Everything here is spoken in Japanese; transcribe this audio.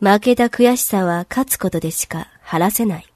負けた悔しさは勝つことでしか晴らせない。